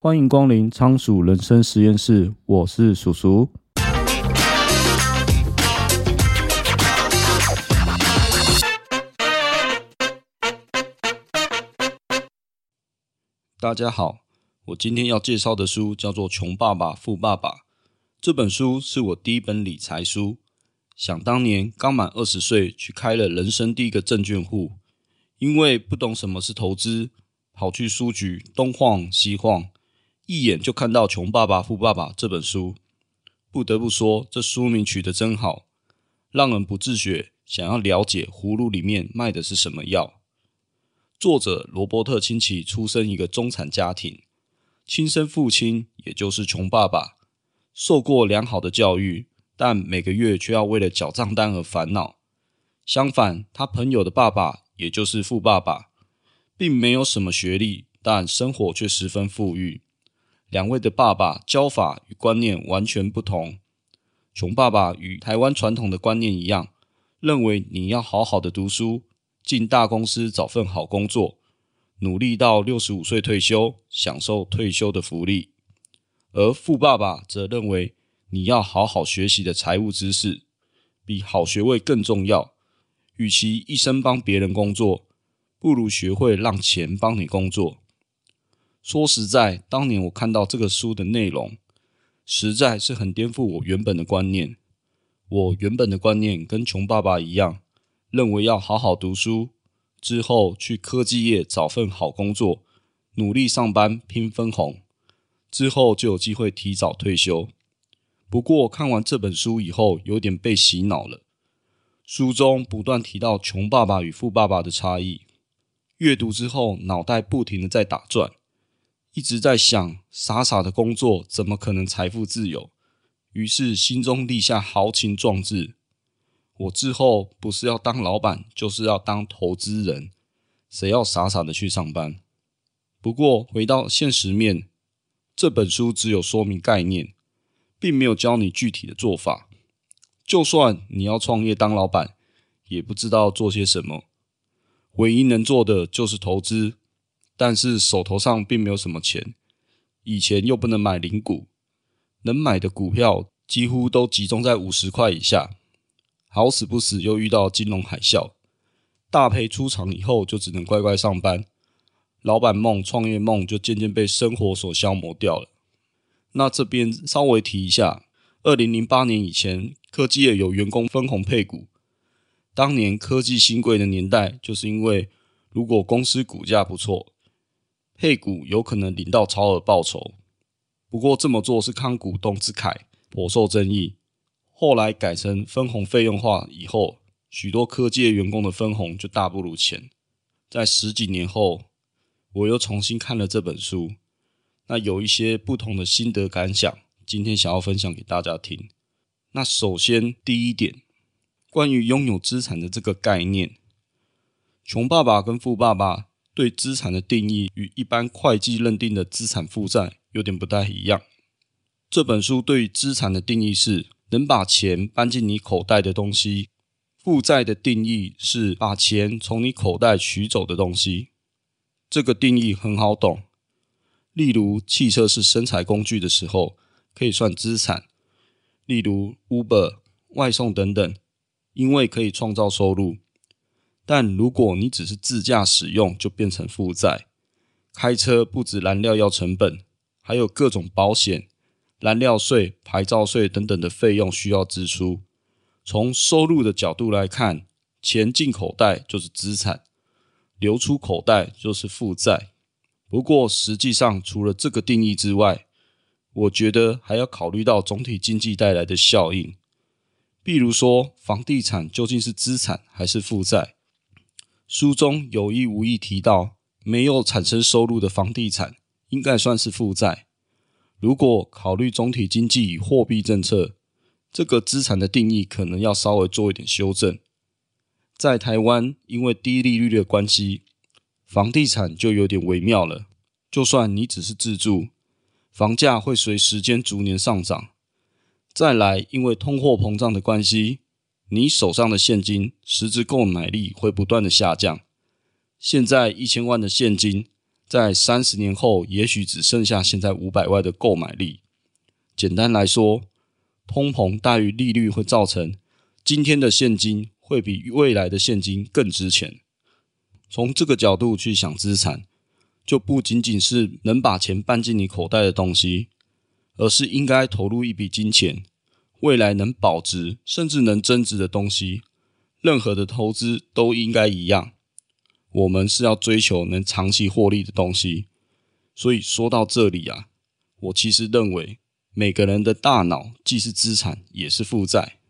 欢迎光临仓鼠人生实验室，我是鼠鼠。大家好，我今天要介绍的书叫做《穷爸爸富爸爸》。这本书是我第一本理财书。想当年刚满二十岁，去开了人生第一个证券户，因为不懂什么是投资，跑去书局东晃西晃。一眼就看到《穷爸爸富爸爸》这本书，不得不说，这书名取得真好，让人不自觉想要了解葫芦里面卖的是什么药。作者罗伯特清崎出生一个中产家庭，亲生父亲也就是穷爸爸，受过良好的教育，但每个月却要为了缴账单而烦恼。相反，他朋友的爸爸也就是富爸爸，并没有什么学历，但生活却十分富裕。两位的爸爸教法与观念完全不同。穷爸爸与台湾传统的观念一样，认为你要好好的读书，进大公司找份好工作，努力到六十五岁退休，享受退休的福利。而富爸爸则认为你要好好学习的财务知识，比好学位更重要。与其一生帮别人工作，不如学会让钱帮你工作。说实在，当年我看到这个书的内容，实在是很颠覆我原本的观念。我原本的观念跟穷爸爸一样，认为要好好读书，之后去科技业找份好工作，努力上班拼分红，之后就有机会提早退休。不过看完这本书以后，有点被洗脑了。书中不断提到穷爸爸与富爸爸的差异，阅读之后脑袋不停的在打转。一直在想，傻傻的工作怎么可能财富自由？于是心中立下豪情壮志：我之后不是要当老板，就是要当投资人。谁要傻傻的去上班？不过回到现实面，这本书只有说明概念，并没有教你具体的做法。就算你要创业当老板，也不知道做些什么。唯一能做的就是投资。但是手头上并没有什么钱，以前又不能买零股，能买的股票几乎都集中在五十块以下。好死不死又遇到金融海啸，大赔出场以后就只能乖乖上班，老板梦、创业梦就渐渐被生活所消磨掉了。那这边稍微提一下，二零零八年以前，科技业有员工分红配股，当年科技新贵的年代，就是因为如果公司股价不错。配股有可能领到超额报酬，不过这么做是慷股东之慨，颇受争议。后来改成分红费用化以后，许多科技员工的分红就大不如前。在十几年后，我又重新看了这本书，那有一些不同的心得感想，今天想要分享给大家听。那首先第一点，关于拥有资产的这个概念，穷爸爸跟富爸爸。对资产的定义与一般会计认定的资产负债有点不太一样。这本书对于资产的定义是能把钱搬进你口袋的东西，负债的定义是把钱从你口袋取走的东西。这个定义很好懂，例如汽车是生产工具的时候，可以算资产；例如 Uber 外送等等，因为可以创造收入。但如果你只是自驾使用，就变成负债。开车不止燃料要成本，还有各种保险、燃料税、牌照税等等的费用需要支出。从收入的角度来看，钱进口袋就是资产，流出口袋就是负债。不过实际上，除了这个定义之外，我觉得还要考虑到总体经济带来的效应。比如说，房地产究竟是资产还是负债？书中有意无意提到，没有产生收入的房地产应该算是负债。如果考虑总体经济与货币政策，这个资产的定义可能要稍微做一点修正。在台湾，因为低利率的关系，房地产就有点微妙了。就算你只是自住，房价会随时间逐年上涨。再来，因为通货膨胀的关系。你手上的现金实质购买力会不断的下降。现在一千万的现金在三十年后，也许只剩下现在五百万的购买力。简单来说，通膨大于利率会造成今天的现金会比未来的现金更值钱。从这个角度去想资产，就不仅仅是能把钱搬进你口袋的东西，而是应该投入一笔金钱，未来能保值甚至能增值的东西。任何的投资都应该一样，我们是要追求能长期获利的东西。所以说到这里啊，我其实认为每个人的大脑既是资产也是负债。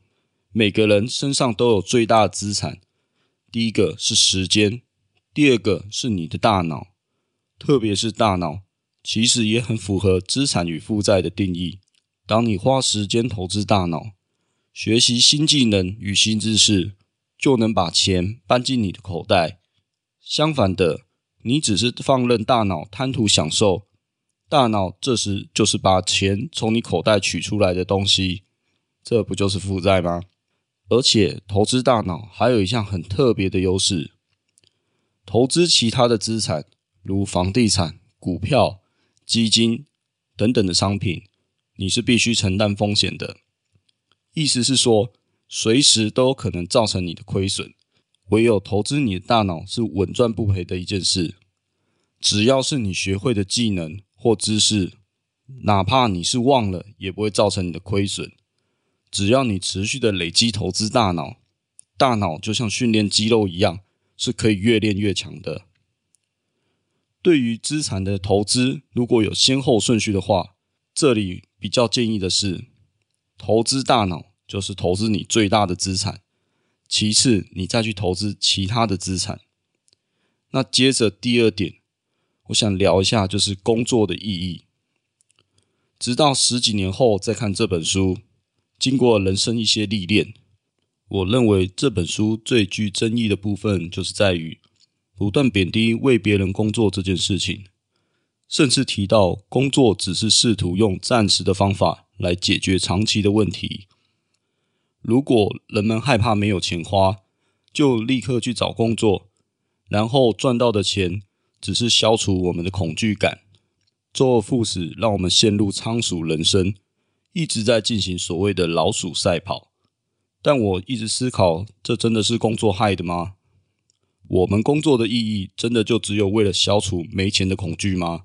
每个人身上都有最大的资产，第一个是时间。第二个是你的大脑，特别是大脑，其实也很符合资产与负债的定义。当你花时间投资大脑，学习新技能与新知识，就能把钱搬进你的口袋。相反的，你只是放任大脑贪图享受，大脑这时就是把钱从你口袋取出来的东西，这不就是负债吗？而且，投资大脑还有一项很特别的优势。投资其他的资产，如房地产、股票、基金等等的商品，你是必须承担风险的。意思是说，随时都有可能造成你的亏损。唯有投资你的大脑是稳赚不赔的一件事。只要是你学会的技能或知识，哪怕你是忘了，也不会造成你的亏损。只要你持续的累积投资大脑，大脑就像训练肌肉一样。是可以越练越强的。对于资产的投资，如果有先后顺序的话，这里比较建议的是，投资大脑就是投资你最大的资产，其次你再去投资其他的资产。那接着第二点，我想聊一下就是工作的意义。直到十几年后再看这本书，经过人生一些历练。我认为这本书最具争议的部分，就是在于不断贬低为别人工作这件事情，甚至提到工作只是试图用暂时的方法来解决长期的问题。如果人们害怕没有钱花，就立刻去找工作，然后赚到的钱只是消除我们的恐惧感，周而复始，让我们陷入仓鼠人生，一直在进行所谓的老鼠赛跑。但我一直思考，这真的是工作害的吗？我们工作的意义，真的就只有为了消除没钱的恐惧吗？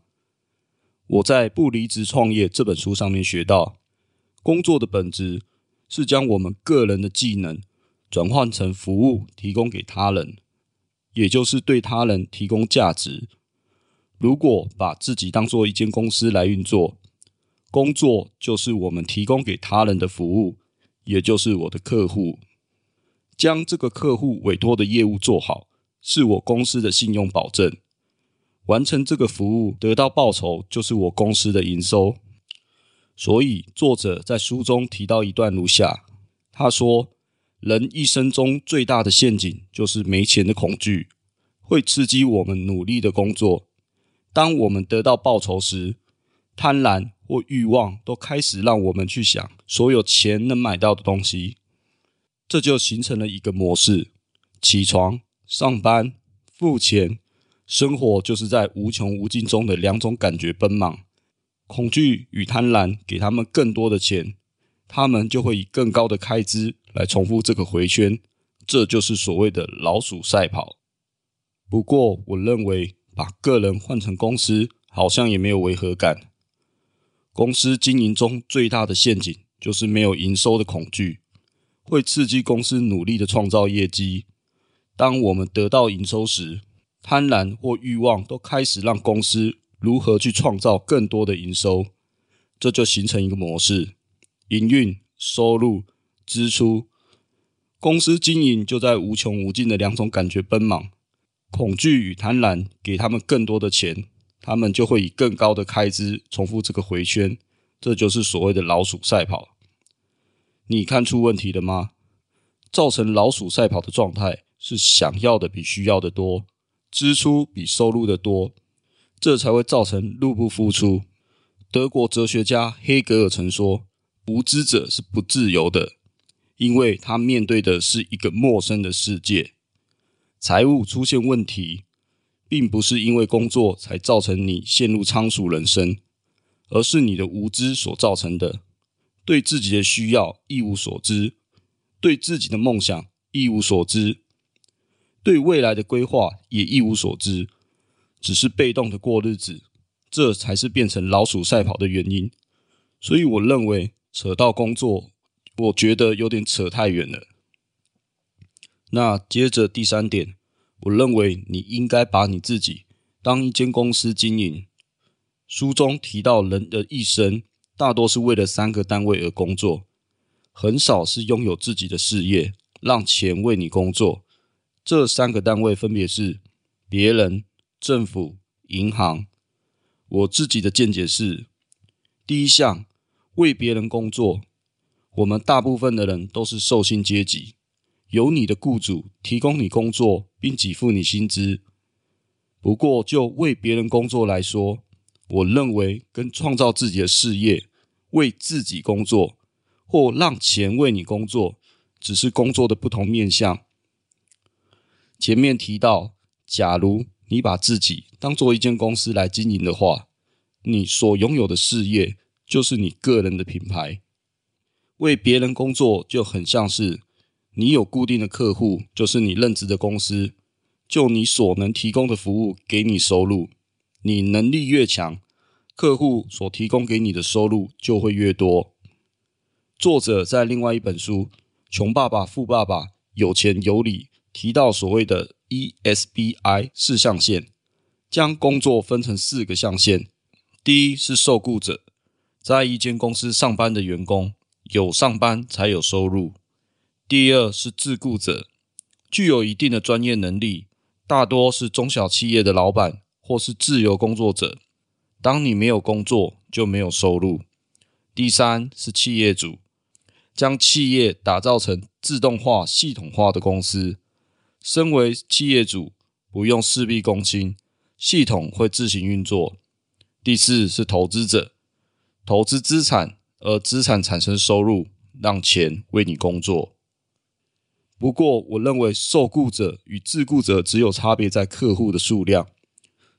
我在《不离职创业》这本书上面学到，工作的本质是将我们个人的技能转换成服务，提供给他人，也就是对他人提供价值。如果把自己当做一间公司来运作，工作就是我们提供给他人的服务。也就是我的客户，将这个客户委托的业务做好，是我公司的信用保证。完成这个服务得到报酬，就是我公司的营收。所以，作者在书中提到一段如下：他说，人一生中最大的陷阱就是没钱的恐惧，会刺激我们努力的工作。当我们得到报酬时，贪婪或欲望都开始让我们去想所有钱能买到的东西，这就形成了一个模式：起床、上班、付钱，生活就是在无穷无尽中的两种感觉奔忙。恐惧与贪婪给他们更多的钱，他们就会以更高的开支来重复这个回圈，这就是所谓的老鼠赛跑。不过，我认为把个人换成公司，好像也没有违和感。公司经营中最大的陷阱就是没有营收的恐惧，会刺激公司努力的创造业绩。当我们得到营收时，贪婪或欲望都开始让公司如何去创造更多的营收，这就形成一个模式：营运、收入、支出。公司经营就在无穷无尽的两种感觉奔忙，恐惧与贪婪给他们更多的钱。他们就会以更高的开支重复这个回圈，这就是所谓的老鼠赛跑。你看出问题了吗？造成老鼠赛跑的状态是想要的比需要的多，支出比收入的多，这才会造成入不敷出。德国哲学家黑格尔曾说：“无知者是不自由的，因为他面对的是一个陌生的世界。财务出现问题。”并不是因为工作才造成你陷入仓鼠人生，而是你的无知所造成的。对自己的需要一无所知，对自己的梦想一无所知，对未来的规划也一无所知，只是被动的过日子，这才是变成老鼠赛跑的原因。所以我认为扯到工作，我觉得有点扯太远了。那接着第三点，我认为你应该把你自己当一间公司经营。书中提到，人的一生大多是为了三个单位而工作，很少是拥有自己的事业，让钱为你工作。这三个单位分别是别人、政府、银行。我自己的见解是，第一项。为别人工作，我们大部分的人都是受薪阶级，由你的雇主提供你工作，并给付你薪资。不过，就为别人工作来说，我认为跟创造自己的事业、为自己工作，或让钱为你工作，只是工作的不同面向。前面提到，假如你把自己当做一间公司来经营的话，你所拥有的事业。就是你个人的品牌，为别人工作就很像是你有固定的客户，就是你任职的公司，就你所能提供的服务给你收入。你能力越强，客户所提供给你的收入就会越多。作者在另外一本书《穷爸爸富爸爸有钱有理》提到所谓的 ESBI 四象限，将工作分成四个象限。第一是受雇者。在一间公司上班的员工，有上班才有收入。第二是自雇者，具有一定的专业能力，大多是中小企业的老板或是自由工作者。当你没有工作，就没有收入。第三是企业主，将企业打造成自动化、系统化的公司。身为企业主，不用事必躬亲，系统会自行运作。第四是投资者。投资资产，而资产产生收入，让钱为你工作。不过，我认为受雇者与自雇者只有差别在客户的数量。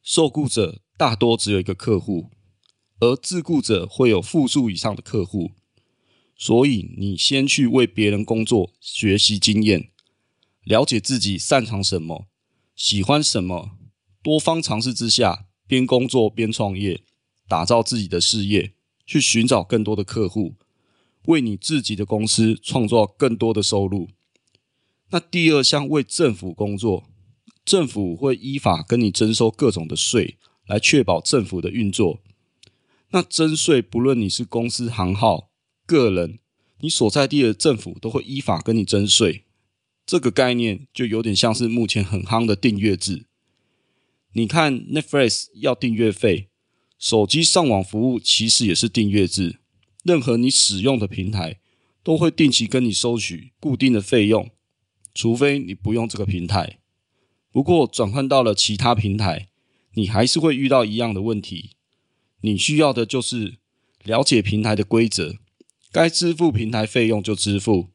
受雇者大多只有一个客户，而自雇者会有复数以上的客户。所以，你先去为别人工作，学习经验，了解自己擅长什么，喜欢什么，多方尝试之下，边工作边创业，打造自己的事业。去寻找更多的客户，为你自己的公司创造更多的收入。那第二项，为政府工作，政府会依法跟你征收各种的税，来确保政府的运作。那征税，不论你是公司行号、个人，你所在地的政府都会依法跟你征税。这个概念就有点像是目前很夯的订阅制。你看 Netflix 要订阅费。手机上网服务其实也是订阅制，任何你使用的平台都会定期跟你收取固定的费用，除非你不用这个平台。不过转换到了其他平台，你还是会遇到一样的问题。你需要的就是了解平台的规则，该支付平台费用就支付，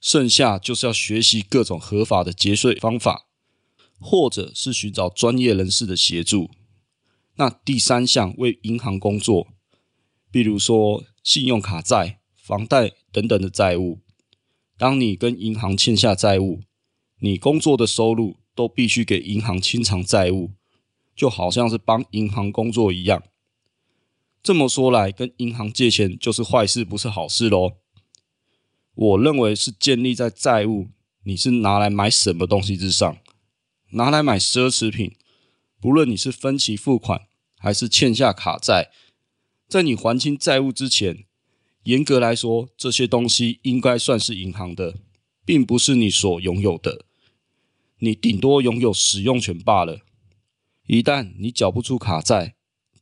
剩下就是要学习各种合法的节税方法，或者是寻找专业人士的协助。那第三项，为银行工作，比如说信用卡债、房贷等等的债务。当你跟银行欠下债务，你工作的收入都必须给银行清偿债务，就好像是帮银行工作一样。这么说来，跟银行借钱就是坏事，不是好事喽？我认为是建立在债务，你是拿来买什么东西之上，拿来买奢侈品，不论你是分期付款。还是欠下卡债，在你还清债务之前，严格来说，这些东西应该算是银行的，并不是你所拥有的。你顶多拥有使用权罢了。一旦你缴不出卡债，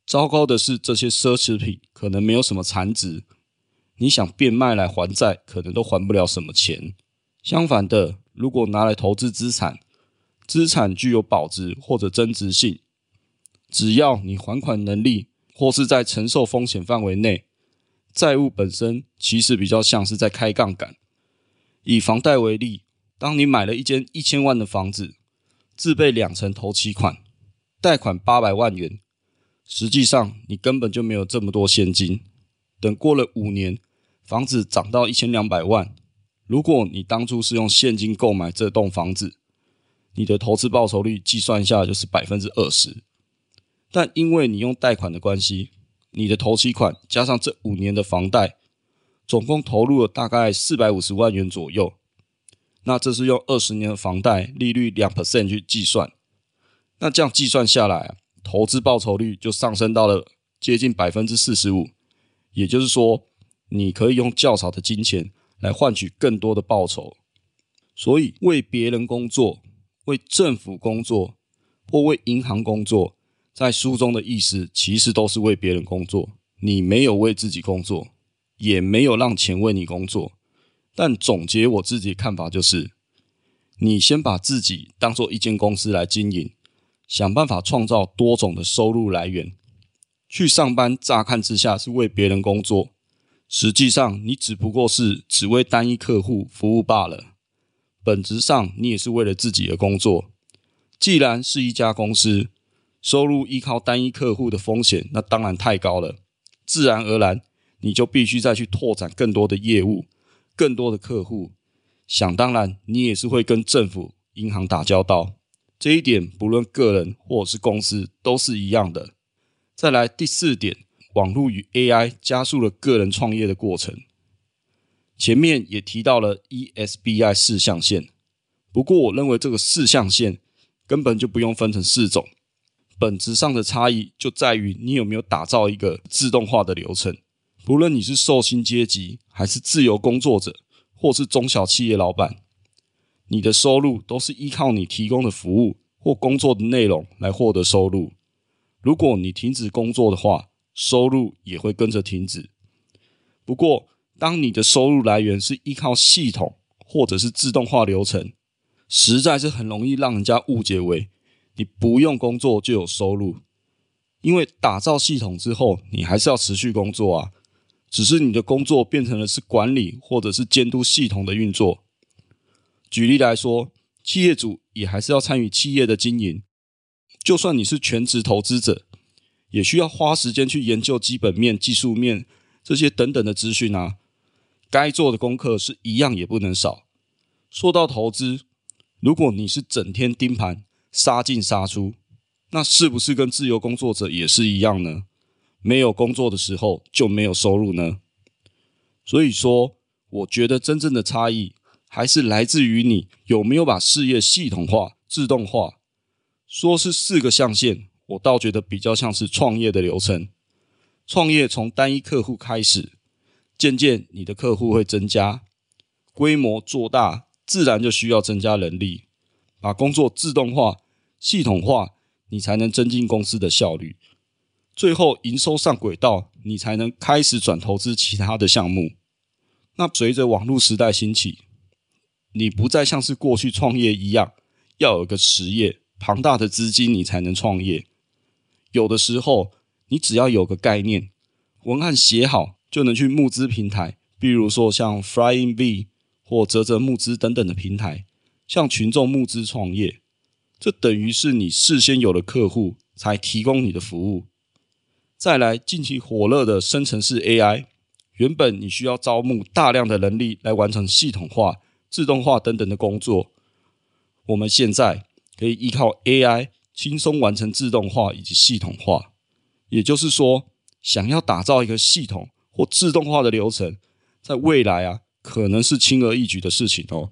糟糕的是，这些奢侈品可能没有什么残值，你想变卖来还债，可能都还不了什么钱。相反的，如果拿来投资资产，资产具有保值或者增值性。只要你还款能力或是在承受风险范围内，债务本身其实比较像是在开杠杆。以房贷为例，当你买了一间一千万的房子，自备两成头期款，贷款八百万元，实际上你根本就没有这么多现金。等过了五年，房子涨到一千两百万，如果你当初是用现金购买这栋房子，你的投资报酬率计算一下就是百分之二十。但因为你用贷款的关系，你的头期款加上这五年的房贷，总共投入了大概四百五十万元左右。那这是用二十年的房贷利率两 percent 去计算，那这样计算下来，投资报酬率就上升到了接近百分之四十五。也就是说，你可以用较少的金钱来换取更多的报酬。所以，为别人工作、为政府工作或为银行工作，在书中的意思其实都是为别人工作。你没有为自己工作，也没有让钱为你工作。但总结我自己的看法就是，你先把自己当做一间公司来经营，想办法创造多种的收入来源。去上班，乍看之下是为别人工作，实际上你只不过是只为单一客户服务罢了。本质上，你也是为了自己的工作。既然是一家公司，收入依靠单一客户的风险，那当然太高了。自然而然，你就必须再去拓展更多的业务。更多的客户，想当然，你也是会跟政府、银行打交道。这一点，不论个人或是公司，都是一样的。再来第四点，网络与 AI 加速了个人创业的过程。前面也提到了 ESBI 四象限，不过我认为这个四象限根本就不用分成四种，本质上的差异就在于你有没有打造一个自动化的流程。不论你是受薪阶级，还是自由工作者，或是中小企业老板，你的收入都是依靠你提供的服务或工作的内容来获得收入。如果你停止工作的话，收入也会跟着停止。不过，当你的收入来源是依靠系统或者是自动化流程，实在是很容易让人家误解为你不用工作就有收入。因为打造系统之后，你还是要持续工作啊。只是你的工作变成了是管理或者是监督系统的运作。举例来说，企业主也还是要参与企业的经营。就算你是全职投资者，也需要花时间去研究基本面、技术面这些等等的资讯啊。该做的功课是一样也不能少。说到投资，如果你是整天盯盘、杀进杀出，那是不是跟自由工作者也是一样呢？没有工作的时候就没有收入呢，所以说，我觉得真正的差异还是来自于你有没有把事业系统化、自动化。说是四个象限，我倒觉得比较像是创业的流程。创业从单一客户开始，渐渐你的客户会增加，规模做大，自然就需要增加人力，把工作自动化、系统化，你才能增进公司的效率。最后营收上轨道，你才能开始转投资其他的项目。那随着网络时代兴起，你不再像是过去创业一样，要有个实业、庞大的资金，你才能创业。有的时候，你只要有个概念，文案写好，就能去募资平台，比如说像 Flying V 或泽泽募资等等的平台，向群众募资创业。这等于是你事先有了客户，才提供你的服务。再来，近期火热的生成式 AI，原本你需要招募大量的人力来完成系统化、自动化等等的工作，我们现在可以依靠 AI 轻松完成自动化以及系统化。也就是说，想要打造一个系统或自动化的流程，在未来啊，可能是轻而易举的事情哦。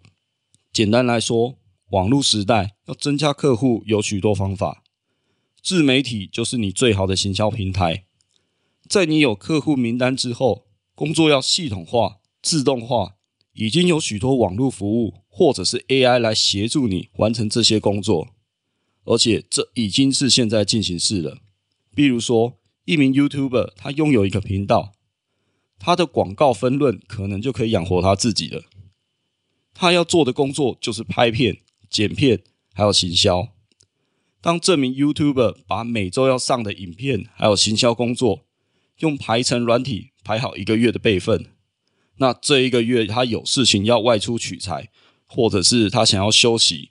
简单来说，网络时代要增加客户有许多方法。自媒体就是你最好的行销平台。在你有客户名单之后，工作要系统化、自动化，已经有许多网络服务或者是 AI 来协助你完成这些工作，而且这已经是现在进行式了。比如说，一名 YouTuber 他拥有一个频道，他的广告分润可能就可以养活他自己了。他要做的工作就是拍片、剪片，还有行销。当这名 YouTuber 把每周要上的影片还有行销工作用排程软体排好一个月的备份，那这一个月他有事情要外出取材，或者是他想要休息，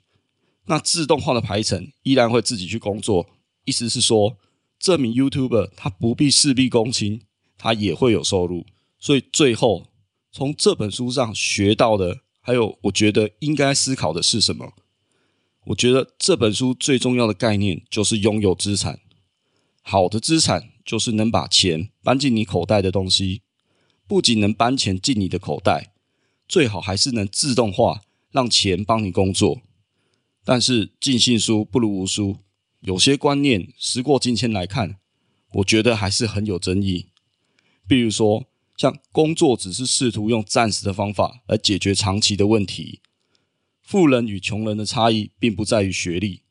那自动化的排程依然会自己去工作，意思是说，这名 YouTuber 他不必事必躬亲，他也会有收入。所以最后从这本书上学到的，还有我觉得应该思考的是什么？我觉得这本书最重要的概念就是拥有资产。好的资产就是能把钱搬进你口袋的东西，不仅能搬钱进你的口袋，最好还是能自动化，让钱帮你工作。但是尽信书不如无书。有些观念时过境迁来看，我觉得还是很有争议。比如说，像工作只是试图用暂时的方法来解决长期的问题，富人与穷人的差异并不在于学历。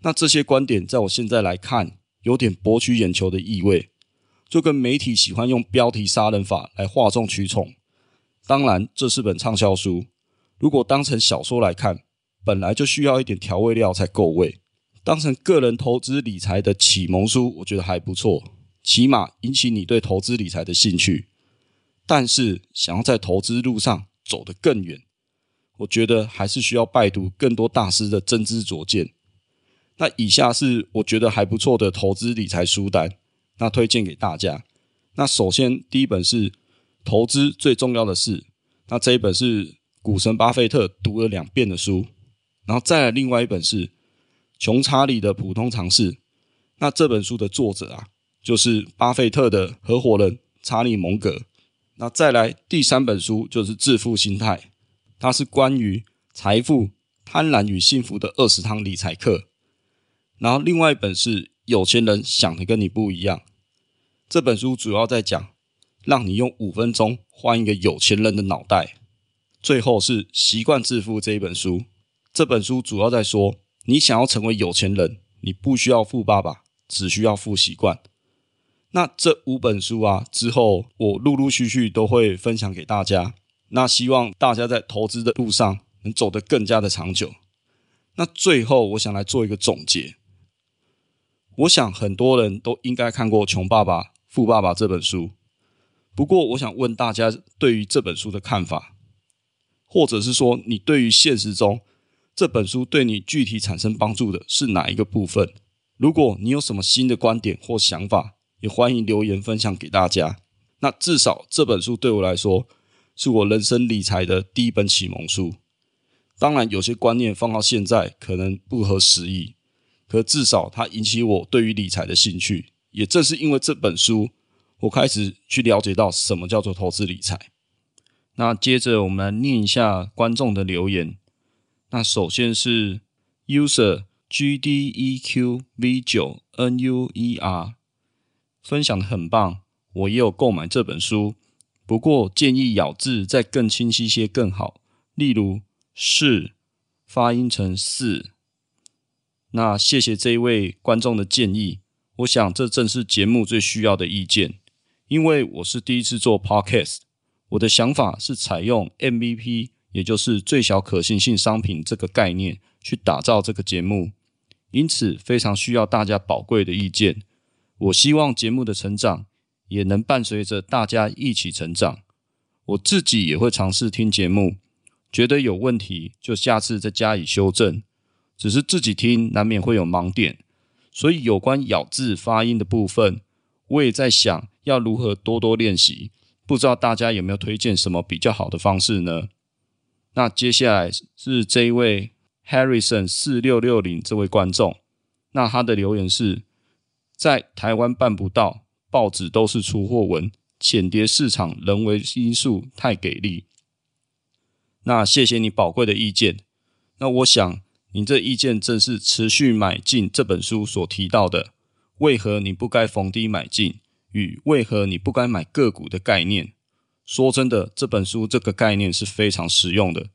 那这些观点在我现在来看，有点博取眼球的意味，就跟媒体喜欢用标题杀人法来哗众取宠。当然，这是本畅销书，如果当成小说来看，本来就需要一点调味料才够味。当成个人投资理财的启蒙书，我觉得还不错，起码引起你对投资理财的兴趣。但是想要在投资路上走得更远，我觉得还是需要拜读更多大师的真知灼见。那以下是我觉得还不错的投资理财书单，那推荐给大家。那首先第一本是《投资最重要的事》，那这一本是股神巴菲特读了两遍的书，然后再来另外一本是。穷查理的普通常识，那这本书的作者啊，就是巴菲特的合伙人查理蒙格。那再来第三本书就是致富心态，它是关于财富、贪婪与幸福的二十堂理财课。然后另外一本是有钱人想的跟你不一样，这本书主要在讲，让你用五分钟换一个有钱人的脑袋。最后是习惯致富这一本书，这本书主要在说。你想要成为有钱人，你不需要富爸爸，只需要富习惯。那这五本书啊，之后我陆陆续续都会分享给大家。那希望大家在投资的路上能走得更加的长久。那最后，我想来做一个总结。我想很多人都应该看过《穷爸爸富爸爸》这本书。不过，我想问大家对于这本书的看法，或者是说你对于现实中。这本书对你具体产生帮助的是哪一个部分？如果你有什么新的观点或想法，也欢迎留言分享给大家。那至少这本书对我来说，是我人生理财的第一本启蒙书。当然，有些观念放到现在可能不合时宜，可至少它引起我对于理财的兴趣。也正是因为这本书，我开始去了解到什么叫做投资理财。那接着我们念一下观众的留言。那首先是 user G D E Q V 九 N U E R 分享的很棒，我也有购买这本书，不过建议咬字再更清晰些更好，例如是发音成四。那谢谢这一位观众的建议，我想这正是节目最需要的意见，因为我是第一次做 Podcast，我的想法是采用 MVP。也就是最小可行性商品这个概念去打造这个节目，因此非常需要大家宝贵的意见。我希望节目的成长也能伴随着大家一起成长。我自己也会尝试听节目，觉得有问题就下次再加以修正。只是自己听难免会有盲点，所以有关咬字发音的部分，我也在想要如何多多练习。不知道大家有没有推荐什么比较好的方式呢？那接下来是这一位 Harrison 四六六零这位观众，那他的留言是在台湾办不到，报纸都是出货文，浅碟市场人为因素太给力。那谢谢你宝贵的意见。那我想你这意见正是持续买进这本书所提到的，为何你不该逢低买进与为何你不该买个股的概念。说真的，这本书这个概念是非常实用的。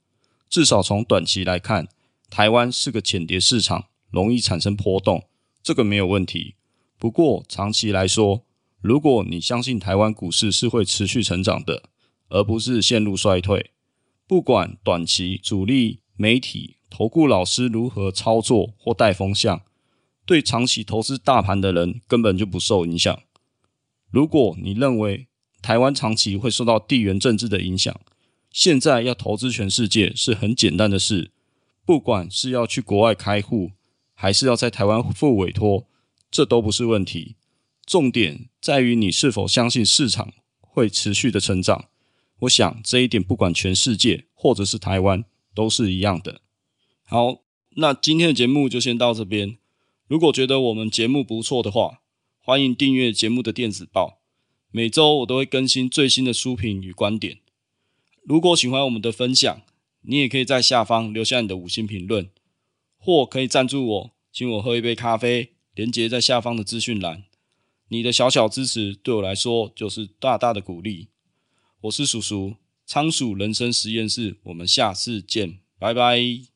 至少从短期来看，台湾是个浅碟市场，容易产生波动，这个没有问题。不过长期来说，如果你相信台湾股市是会持续成长的，而不是陷入衰退，不管短期主力媒体、投顾老师如何操作或带风向，对长期投资大盘的人根本就不受影响。如果你认为，台湾长期会受到地缘政治的影响。现在要投资全世界是很简单的事，不管是要去国外开户，还是要在台湾付委托，这都不是问题。重点在于你是否相信市场会持续的成长。我想这一点不管全世界或者是台湾都是一样的。好，那今天的节目就先到这边。如果觉得我们节目不错的话，欢迎订阅节目的电子报。每周我都会更新最新的书评与观点。如果喜欢我们的分享，你也可以在下方留下你的五星评论，或可以赞助我，请我喝一杯咖啡，连结在下方的资讯栏。你的小小支持对我来说就是大大的鼓励。我是叔叔，仓鼠人生实验室，我们下次见，拜拜。